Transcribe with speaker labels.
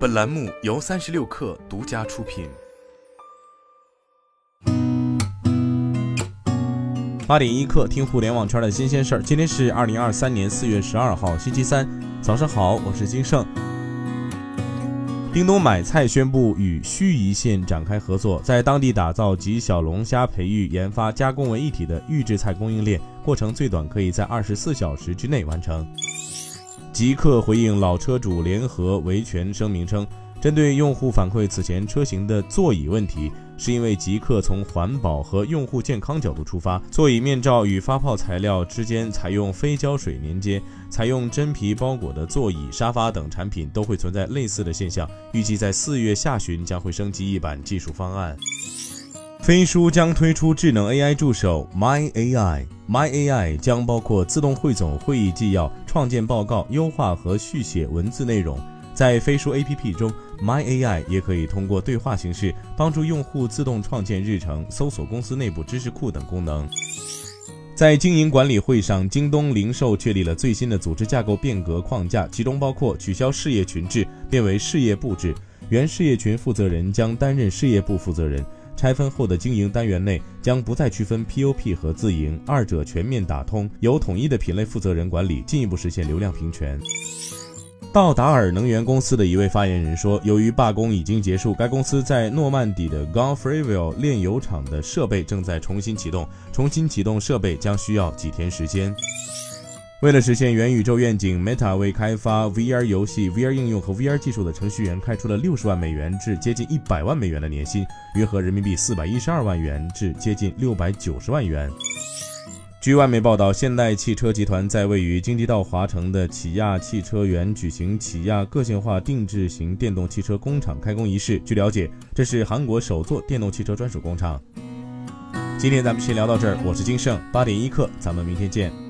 Speaker 1: 本栏目由三十六氪独家出品。
Speaker 2: 八点一刻，听互联网圈的新鲜事儿。今天是二零二三年四月十二号，星期三，早上好，我是金盛。叮咚买菜宣布与盱眙县展开合作，在当地打造集小龙虾培育、研发、加工为一体的预制菜供应链，过程最短可以在二十四小时之内完成。极客回应老车主联合维权声明称，针对用户反馈此前车型的座椅问题，是因为极客从环保和用户健康角度出发，座椅面罩与发泡材料之间采用非胶水连接，采用真皮包裹的座椅、沙发等产品都会存在类似的现象。预计在四月下旬将会升级一版技术方案。飞书将推出智能 AI 助手 My AI，My AI 将包括自动汇总会议纪要、创建报告、优化和续写文字内容。在飞书 APP 中，My AI 也可以通过对话形式帮助用户自动创建日程、搜索公司内部知识库等功能。在经营管理会上，京东零售确立了最新的组织架构变革框架，其中包括取消事业群制，变为事业部制，原事业群负责人将担任事业部负责人。拆分后的经营单元内将不再区分 POP 和自营，二者全面打通，由统一的品类负责人管理，进一步实现流量平权。道达尔能源公司的一位发言人说，由于罢工已经结束，该公司在诺曼底的 Gonfreville 炼油厂的设备正在重新启动，重新启动设备将需要几天时间。为了实现元宇宙愿景，Meta 为开发 VR 游戏、VR 应用和 VR 技术的程序员开出了六十万美元至接近一百万美元的年薪，约合人民币四百一十二万元至接近六百九十万元。据外媒报道，现代汽车集团在位于京畿道华城的起亚汽车园举行起亚个性化定制型电动汽车工厂开工仪式。据了解，这是韩国首座电动汽车专属工厂。今天咱们先聊到这儿，我是金盛，八点一刻，咱们明天见。